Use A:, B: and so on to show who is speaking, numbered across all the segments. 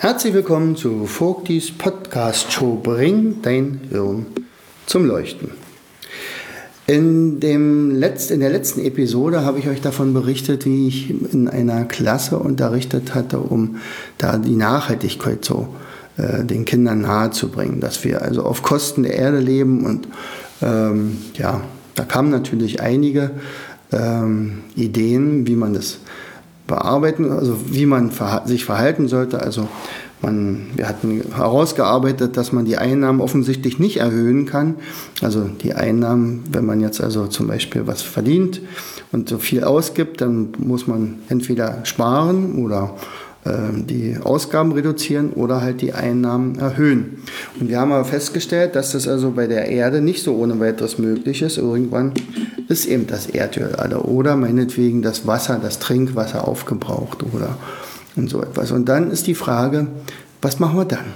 A: Herzlich willkommen zu Vogtis Podcast Show Bring dein Hirn zum Leuchten. In, dem Letz-, in der letzten Episode habe ich euch davon berichtet, wie ich in einer Klasse unterrichtet hatte, um da die Nachhaltigkeit so äh, den Kindern nahezubringen, dass wir also auf Kosten der Erde leben und ähm, ja, da kamen natürlich einige ähm, Ideen, wie man das bearbeiten, also wie man sich verhalten sollte. Also man, wir hatten herausgearbeitet, dass man die Einnahmen offensichtlich nicht erhöhen kann. Also die Einnahmen, wenn man jetzt also zum Beispiel was verdient und so viel ausgibt, dann muss man entweder sparen oder die Ausgaben reduzieren oder halt die Einnahmen erhöhen. Und wir haben aber festgestellt, dass das also bei der Erde nicht so ohne weiteres möglich ist. Irgendwann ist eben das Erdöl alle oder meinetwegen das Wasser, das Trinkwasser aufgebraucht oder und so etwas. Und dann ist die Frage, was machen wir dann?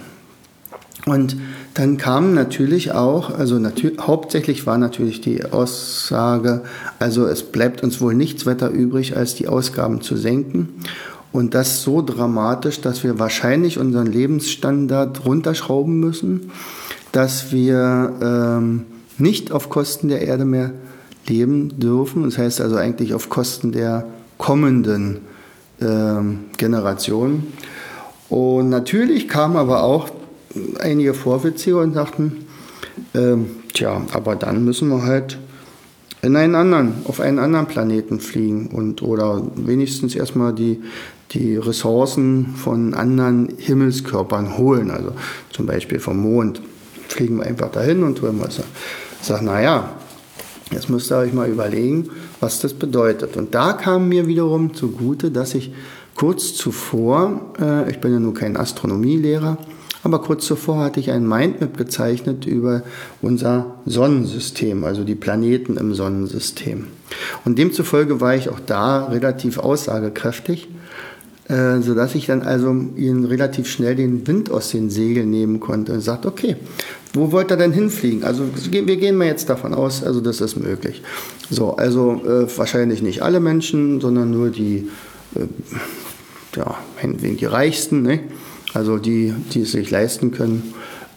A: Und dann kam natürlich auch, also hauptsächlich war natürlich die Aussage, also es bleibt uns wohl nichts weiter übrig, als die Ausgaben zu senken. Und das so dramatisch, dass wir wahrscheinlich unseren Lebensstandard runterschrauben müssen, dass wir ähm, nicht auf Kosten der Erde mehr leben dürfen. Das heißt also eigentlich auf Kosten der kommenden ähm, Generationen. Und natürlich kamen aber auch einige Vorwitzige und sagten, ähm, tja, aber dann müssen wir halt in einen anderen, auf einen anderen Planeten fliegen und oder wenigstens erstmal die, die Ressourcen von anderen Himmelskörpern holen, also zum Beispiel vom Mond. Fliegen wir einfach dahin und holen was. Ich sage, naja, jetzt müsst ihr euch mal überlegen, was das bedeutet. Und da kam mir wiederum zugute, dass ich kurz zuvor, äh, ich bin ja nur kein Astronomielehrer, aber kurz zuvor hatte ich ein Mindmap gezeichnet über unser Sonnensystem, also die Planeten im Sonnensystem. Und demzufolge war ich auch da relativ aussagekräftig äh, sodass ich dann also ihnen relativ schnell den Wind aus den Segeln nehmen konnte und sagt, okay, wo wollt ihr denn hinfliegen? Also wir gehen mal jetzt davon aus, also das ist möglich. So, also äh, wahrscheinlich nicht alle Menschen, sondern nur die, äh, ja, die Reichsten, ne? also die, die es sich leisten können,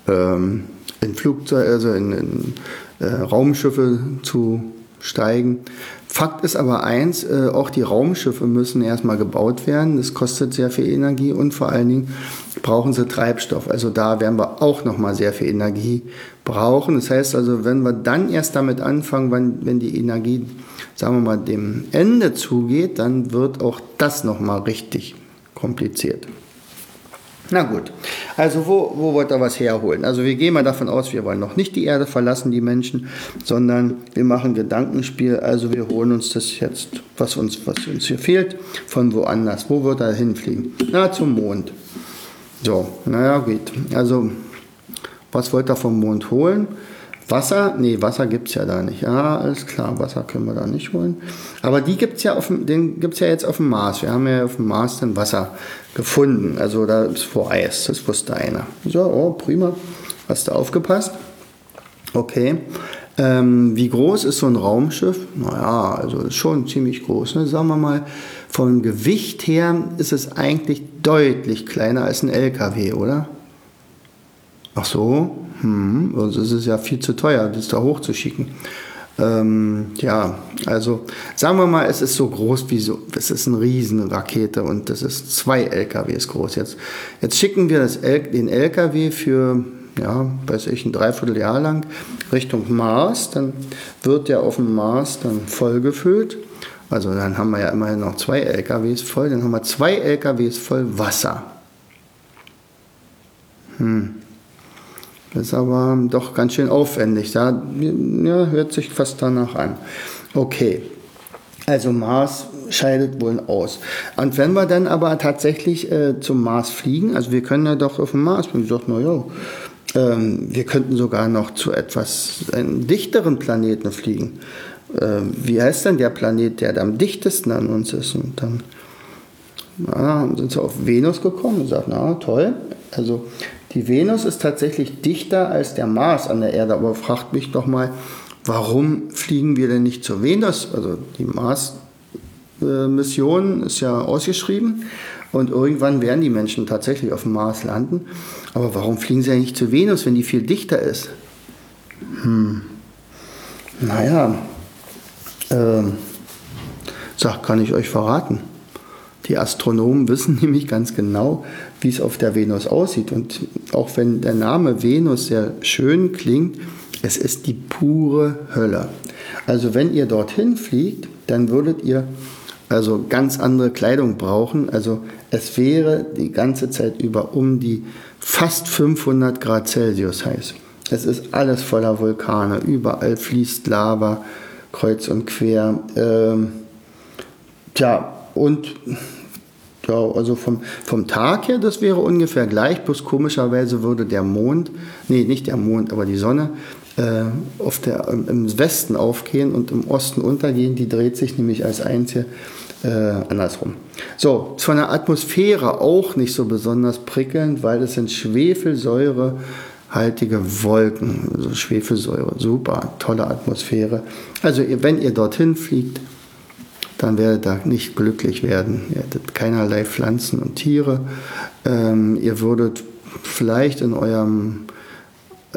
A: ähm, in Flugzeuge, also in, in äh, Raumschiffe zu steigen. Fakt ist aber eins, äh, auch die Raumschiffe müssen erstmal gebaut werden. Das kostet sehr viel Energie und vor allen Dingen brauchen sie Treibstoff. Also da werden wir auch nochmal sehr viel Energie brauchen. Das heißt also, wenn wir dann erst damit anfangen, wenn, wenn die Energie, sagen wir mal, dem Ende zugeht, dann wird auch das nochmal richtig kompliziert. Na gut, also wo, wo wollt ihr was herholen? Also wir gehen mal davon aus, wir wollen noch nicht die Erde verlassen, die Menschen, sondern wir machen Gedankenspiel, also wir holen uns das jetzt, was uns, was uns hier fehlt, von woanders. Wo wird er hinfliegen? Na, zum Mond. So, naja, gut. Also, was wollt ihr vom Mond holen? Wasser, nee, Wasser gibt es ja da nicht. Ja, alles klar, Wasser können wir da nicht holen. Aber die gibt es ja, auf den gibt's ja jetzt auf dem Mars. Wir haben ja auf dem Mars dann Wasser gefunden. Also da ist vor Eis, das wusste einer. So, oh, prima. Hast du aufgepasst? Okay. Ähm, wie groß ist so ein Raumschiff? Naja, also ist schon ziemlich groß. Ne? Sagen wir mal, vom Gewicht her ist es eigentlich deutlich kleiner als ein LKW, oder? Ach so, hm, es ist ja viel zu teuer, das da hochzuschicken. Ähm, ja, also sagen wir mal, es ist so groß wie so, es ist eine Riesenrakete und das ist zwei LKWs groß. Jetzt, jetzt schicken wir das L, den LKW für, ja, weiß ich, ein Dreivierteljahr lang Richtung Mars, dann wird der auf dem Mars dann vollgefüllt. Also dann haben wir ja immerhin noch zwei LKWs voll, dann haben wir zwei LKWs voll Wasser. Hm. Das ist aber doch ganz schön aufwendig. Ja, ja, hört sich fast danach an. Okay. Also Mars scheidet wohl aus. Und wenn wir dann aber tatsächlich äh, zum Mars fliegen, also wir können ja doch auf dem Mars, und ich naja, ähm, wir könnten sogar noch zu etwas einem dichteren Planeten fliegen. Ähm, wie heißt denn der Planet, der am dichtesten an uns ist? Und dann na, sind sie auf Venus gekommen und sagt, na toll. Also die Venus ist tatsächlich dichter als der Mars an der Erde, aber fragt mich doch mal, warum fliegen wir denn nicht zur Venus? Also die Mars-Mission ist ja ausgeschrieben und irgendwann werden die Menschen tatsächlich auf dem Mars landen. Aber warum fliegen sie eigentlich zur Venus, wenn die viel dichter ist? Hm. Naja, ähm, sag, kann ich euch verraten. Die Astronomen wissen nämlich ganz genau, wie es auf der Venus aussieht. Und auch wenn der Name Venus sehr schön klingt, es ist die pure Hölle. Also wenn ihr dorthin fliegt, dann würdet ihr also ganz andere Kleidung brauchen. Also es wäre die ganze Zeit über um die fast 500 Grad Celsius heiß. Es ist alles voller Vulkane, überall fließt Lava kreuz und quer. Ähm, tja, und ja, also vom, vom Tag her, das wäre ungefähr gleich, bloß komischerweise würde der Mond, nee, nicht der Mond, aber die Sonne äh, auf der, im Westen aufgehen und im Osten untergehen. Die dreht sich nämlich als einzige äh, andersrum. So, von der Atmosphäre auch nicht so besonders prickelnd, weil es sind schwefelsäurehaltige Wolken, also Schwefelsäure, super, tolle Atmosphäre. Also wenn ihr dorthin fliegt, dann werdet ihr nicht glücklich werden. Ihr hättet keinerlei Pflanzen und Tiere. Ähm, ihr würdet vielleicht in eurem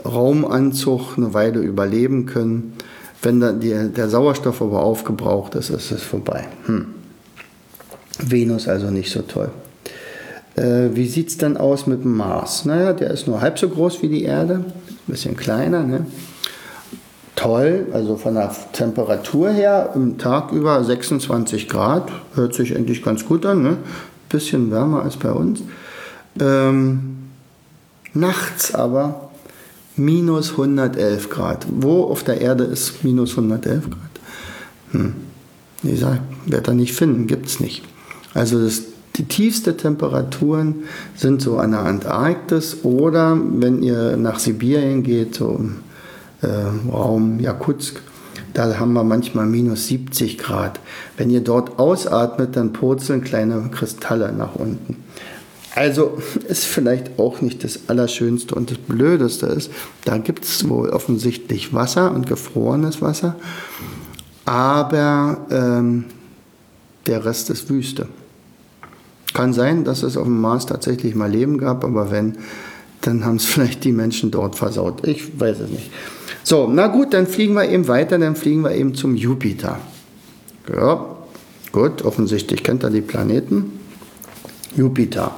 A: Raumanzug eine Weile überleben können. Wenn da die, der Sauerstoff aber aufgebraucht ist, ist es vorbei. Hm. Venus also nicht so toll. Äh, wie sieht es dann aus mit dem Mars? Naja, der ist nur halb so groß wie die Erde, ein bisschen kleiner. Ne? Toll, also von der Temperatur her im Tag über 26 Grad, hört sich eigentlich ganz gut an, ne? bisschen wärmer als bei uns. Ähm, nachts aber minus 111 Grad. Wo auf der Erde ist minus 111 Grad? Hm. Ich sage, werde da nicht finden, gibt es nicht. Also das, die tiefsten Temperaturen sind so an der Antarktis oder wenn ihr nach Sibirien geht, so Raum Jakutsk, da haben wir manchmal minus 70 Grad. Wenn ihr dort ausatmet, dann purzeln kleine Kristalle nach unten. Also ist vielleicht auch nicht das Allerschönste und das Blödeste ist, da gibt es wohl offensichtlich Wasser und gefrorenes Wasser, aber ähm, der Rest ist Wüste. Kann sein, dass es auf dem Mars tatsächlich mal Leben gab, aber wenn, dann haben es vielleicht die Menschen dort versaut. Ich weiß es nicht. So, na gut, dann fliegen wir eben weiter, dann fliegen wir eben zum Jupiter. Ja, gut, offensichtlich kennt er die Planeten. Jupiter.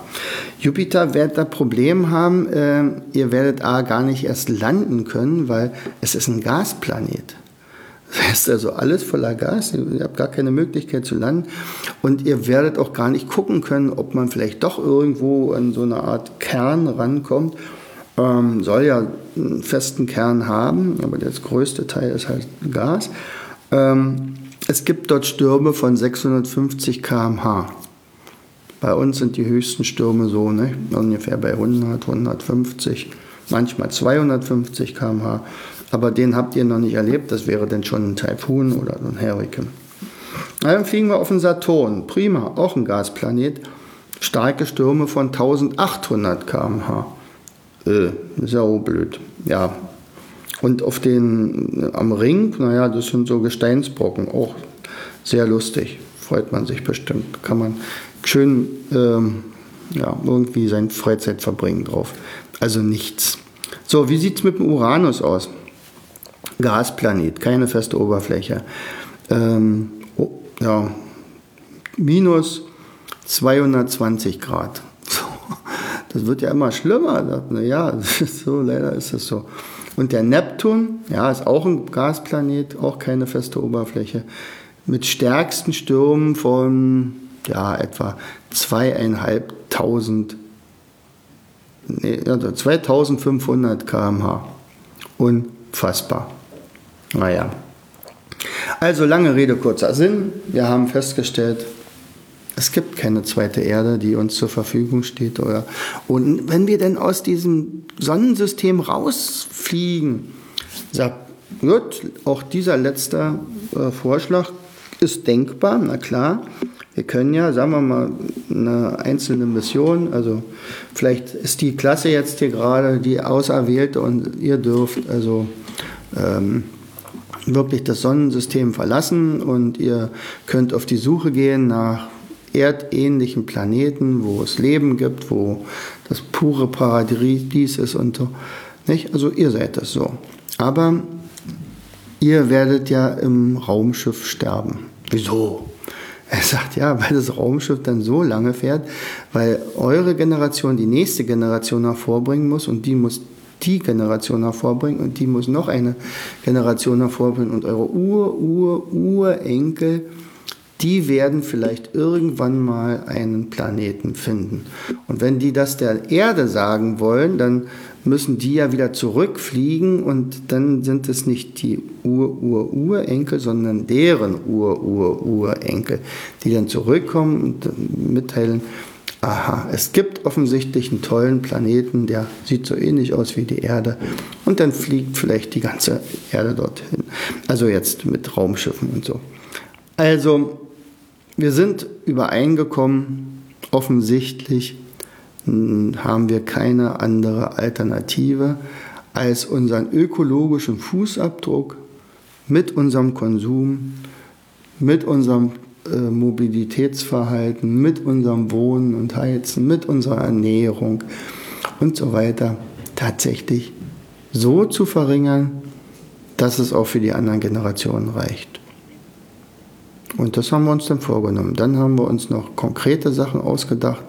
A: Jupiter wird da Problem haben, äh, ihr werdet A gar nicht erst landen können, weil es ist ein Gasplanet. Das heißt also alles voller Gas, ihr habt gar keine Möglichkeit zu landen und ihr werdet auch gar nicht gucken können, ob man vielleicht doch irgendwo an so eine Art Kern rankommt. Ähm, soll ja einen festen Kern haben, aber das größte Teil ist halt Gas. Ähm, es gibt dort Stürme von 650 km/h. Bei uns sind die höchsten Stürme so ne, ungefähr bei 100, 150, manchmal 250 km/h. Aber den habt ihr noch nicht erlebt. Das wäre dann schon ein Taifun oder ein Hurrikan. Dann fliegen wir auf den Saturn. Prima, auch ein Gasplanet. Starke Stürme von 1800 km/h. Äh, sau blöd. Ja. Und auf den am Ring, naja, das sind so Gesteinsbrocken. Auch sehr lustig. Freut man sich bestimmt. Kann man schön ähm, ja, irgendwie seine Freizeit verbringen drauf. Also nichts. So, wie sieht es mit dem Uranus aus? Gasplanet, keine feste Oberfläche. Ähm, oh, ja, minus 220 Grad. So, das wird ja immer schlimmer. Ja, so, leider ist das so. Und der Neptun, ja, ist auch ein Gasplanet, auch keine feste Oberfläche, mit stärksten Stürmen von ja, etwa zweieinhalbtausend, nee, also 2500 km/h. Unfassbar. Naja. Also lange Rede, kurzer Sinn. Wir haben festgestellt, es gibt keine zweite Erde, die uns zur Verfügung steht. Oder und wenn wir denn aus diesem Sonnensystem rausfliegen, sagt gut, auch dieser letzte äh, Vorschlag ist denkbar, na klar. Wir können ja, sagen wir mal, eine einzelne Mission, also vielleicht ist die Klasse jetzt hier gerade die Auserwählte und ihr dürft also ähm, wirklich das Sonnensystem verlassen und ihr könnt auf die Suche gehen nach erdähnlichen Planeten, wo es Leben gibt, wo das pure Paradies ist und so. Nicht? Also ihr seid das so. Aber ihr werdet ja im Raumschiff sterben. Wieso? Er sagt, ja, weil das Raumschiff dann so lange fährt, weil eure Generation die nächste Generation hervorbringen muss und die muss die Generation hervorbringen und die muss noch eine Generation hervorbringen und eure Ur, Ur, Urenkel, die werden vielleicht irgendwann mal einen Planeten finden. Und wenn die das der Erde sagen wollen, dann müssen die ja wieder zurückfliegen und dann sind es nicht die Ur-Ur-Urenkel, sondern deren Ur-Ur-Urenkel, die dann zurückkommen und mitteilen, aha, es gibt offensichtlich einen tollen Planeten, der sieht so ähnlich aus wie die Erde und dann fliegt vielleicht die ganze Erde dorthin. Also jetzt mit Raumschiffen und so. Also, wir sind übereingekommen, offensichtlich haben wir keine andere Alternative, als unseren ökologischen Fußabdruck mit unserem Konsum, mit unserem äh, Mobilitätsverhalten, mit unserem Wohnen und Heizen, mit unserer Ernährung und so weiter tatsächlich so zu verringern, dass es auch für die anderen Generationen reicht. Und das haben wir uns dann vorgenommen. Dann haben wir uns noch konkrete Sachen ausgedacht,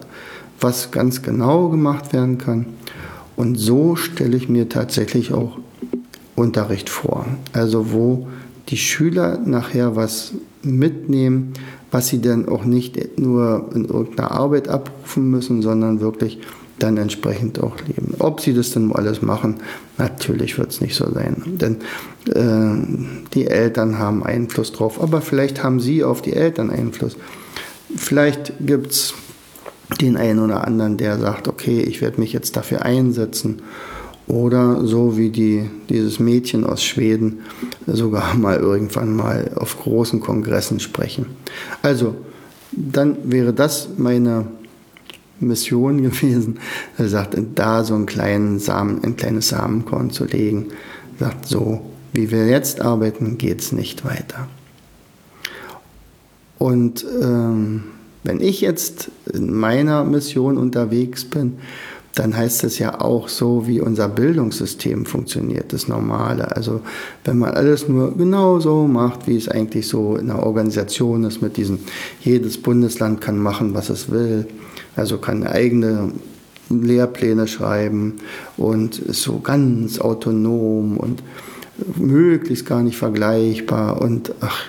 A: was ganz genau gemacht werden kann. Und so stelle ich mir tatsächlich auch Unterricht vor. Also wo die Schüler nachher was mitnehmen, was sie dann auch nicht nur in irgendeiner Arbeit abrufen müssen, sondern wirklich dann entsprechend auch leben. Ob sie das dann alles machen, natürlich wird es nicht so sein. Denn äh, die Eltern haben Einfluss drauf, aber vielleicht haben sie auf die Eltern Einfluss. Vielleicht gibt es den einen oder anderen, der sagt, okay, ich werde mich jetzt dafür einsetzen. Oder so wie die, dieses Mädchen aus Schweden sogar mal irgendwann mal auf großen Kongressen sprechen. Also, dann wäre das meine Mission gewesen. Er sagt, da so einen kleinen Samen, ein kleines Samenkorn zu legen. Er sagt, so wie wir jetzt arbeiten, geht es nicht weiter. Und ähm, wenn ich jetzt in meiner Mission unterwegs bin, dann heißt es ja auch so, wie unser Bildungssystem funktioniert, das Normale. Also wenn man alles nur genau so macht, wie es eigentlich so in der Organisation ist, mit diesem, jedes Bundesland kann machen, was es will, also kann eigene Lehrpläne schreiben und ist so ganz autonom und möglichst gar nicht vergleichbar und ach,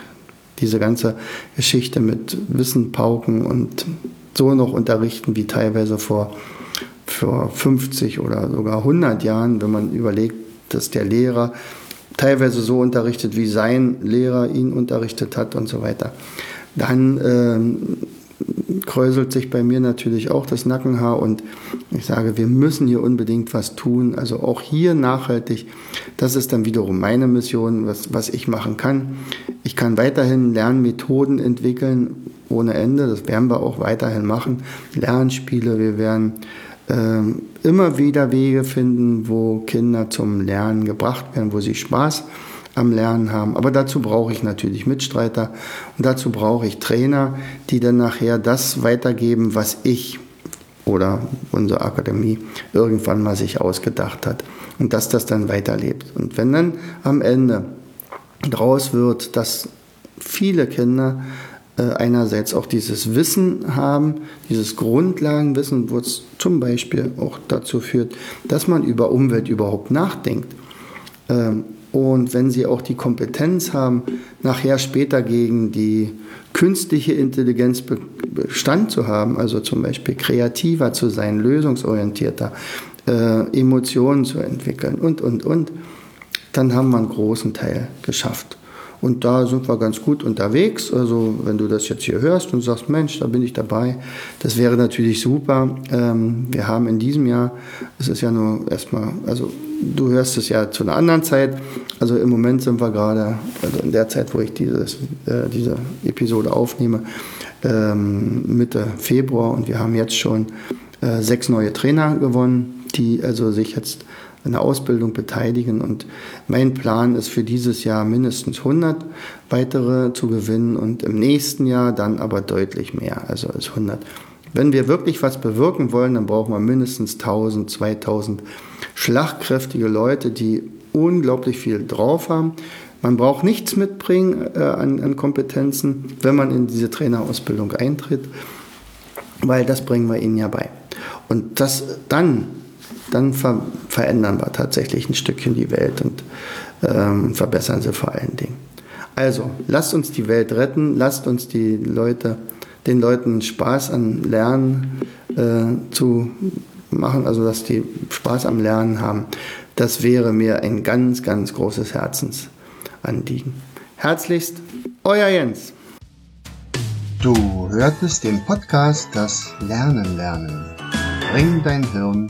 A: diese ganze Geschichte mit Wissen pauken und so noch unterrichten wie teilweise vor, vor 50 oder sogar 100 Jahren, wenn man überlegt, dass der Lehrer teilweise so unterrichtet, wie sein Lehrer ihn unterrichtet hat und so weiter. Dann ähm, kräuselt sich bei mir natürlich auch das Nackenhaar und ich sage, wir müssen hier unbedingt was tun. Also auch hier nachhaltig. Das ist dann wiederum meine Mission, was, was ich machen kann. Ich kann weiterhin Lernmethoden entwickeln ohne Ende. Das werden wir auch weiterhin machen. Lernspiele, wir werden immer wieder Wege finden, wo Kinder zum Lernen gebracht werden, wo sie Spaß am Lernen haben. Aber dazu brauche ich natürlich Mitstreiter und dazu brauche ich Trainer, die dann nachher das weitergeben, was ich oder unsere Akademie irgendwann mal sich ausgedacht hat und dass das dann weiterlebt. Und wenn dann am Ende draus wird, dass viele Kinder einerseits auch dieses Wissen haben, dieses Grundlagenwissen, wo es zum Beispiel auch dazu führt, dass man über Umwelt überhaupt nachdenkt. Ähm, und wenn sie auch die Kompetenz haben, nachher später gegen die künstliche Intelligenz Bestand zu haben, also zum Beispiel kreativer zu sein, lösungsorientierter, äh, Emotionen zu entwickeln und, und, und, dann haben wir einen großen Teil geschafft. Und da sind wir ganz gut unterwegs. Also wenn du das jetzt hier hörst und sagst, Mensch, da bin ich dabei, das wäre natürlich super. Ähm, wir haben in diesem Jahr, es ist ja nur erstmal, also du hörst es ja zu einer anderen Zeit. Also im Moment sind wir gerade, also in der Zeit, wo ich dieses, äh, diese Episode aufnehme, ähm, Mitte Februar und wir haben jetzt schon äh, sechs neue Trainer gewonnen, die also sich jetzt an der Ausbildung beteiligen. Und mein Plan ist für dieses Jahr mindestens 100 weitere zu gewinnen und im nächsten Jahr dann aber deutlich mehr, also als 100. Wenn wir wirklich was bewirken wollen, dann brauchen wir mindestens 1000, 2000 schlagkräftige Leute, die unglaublich viel drauf haben. Man braucht nichts mitbringen äh, an, an Kompetenzen, wenn man in diese Trainerausbildung eintritt, weil das bringen wir ihnen ja bei. Und das dann dann ver verändern wir tatsächlich ein Stückchen die Welt und ähm, verbessern sie vor allen Dingen. Also, lasst uns die Welt retten, lasst uns die Leute, den Leuten Spaß an Lernen äh, zu machen, also dass die Spaß am Lernen haben. Das wäre mir ein ganz, ganz großes Herzensanliegen. Herzlichst, euer Jens.
B: Du hörtest den Podcast Das Lernen lernen. Bring dein Hirn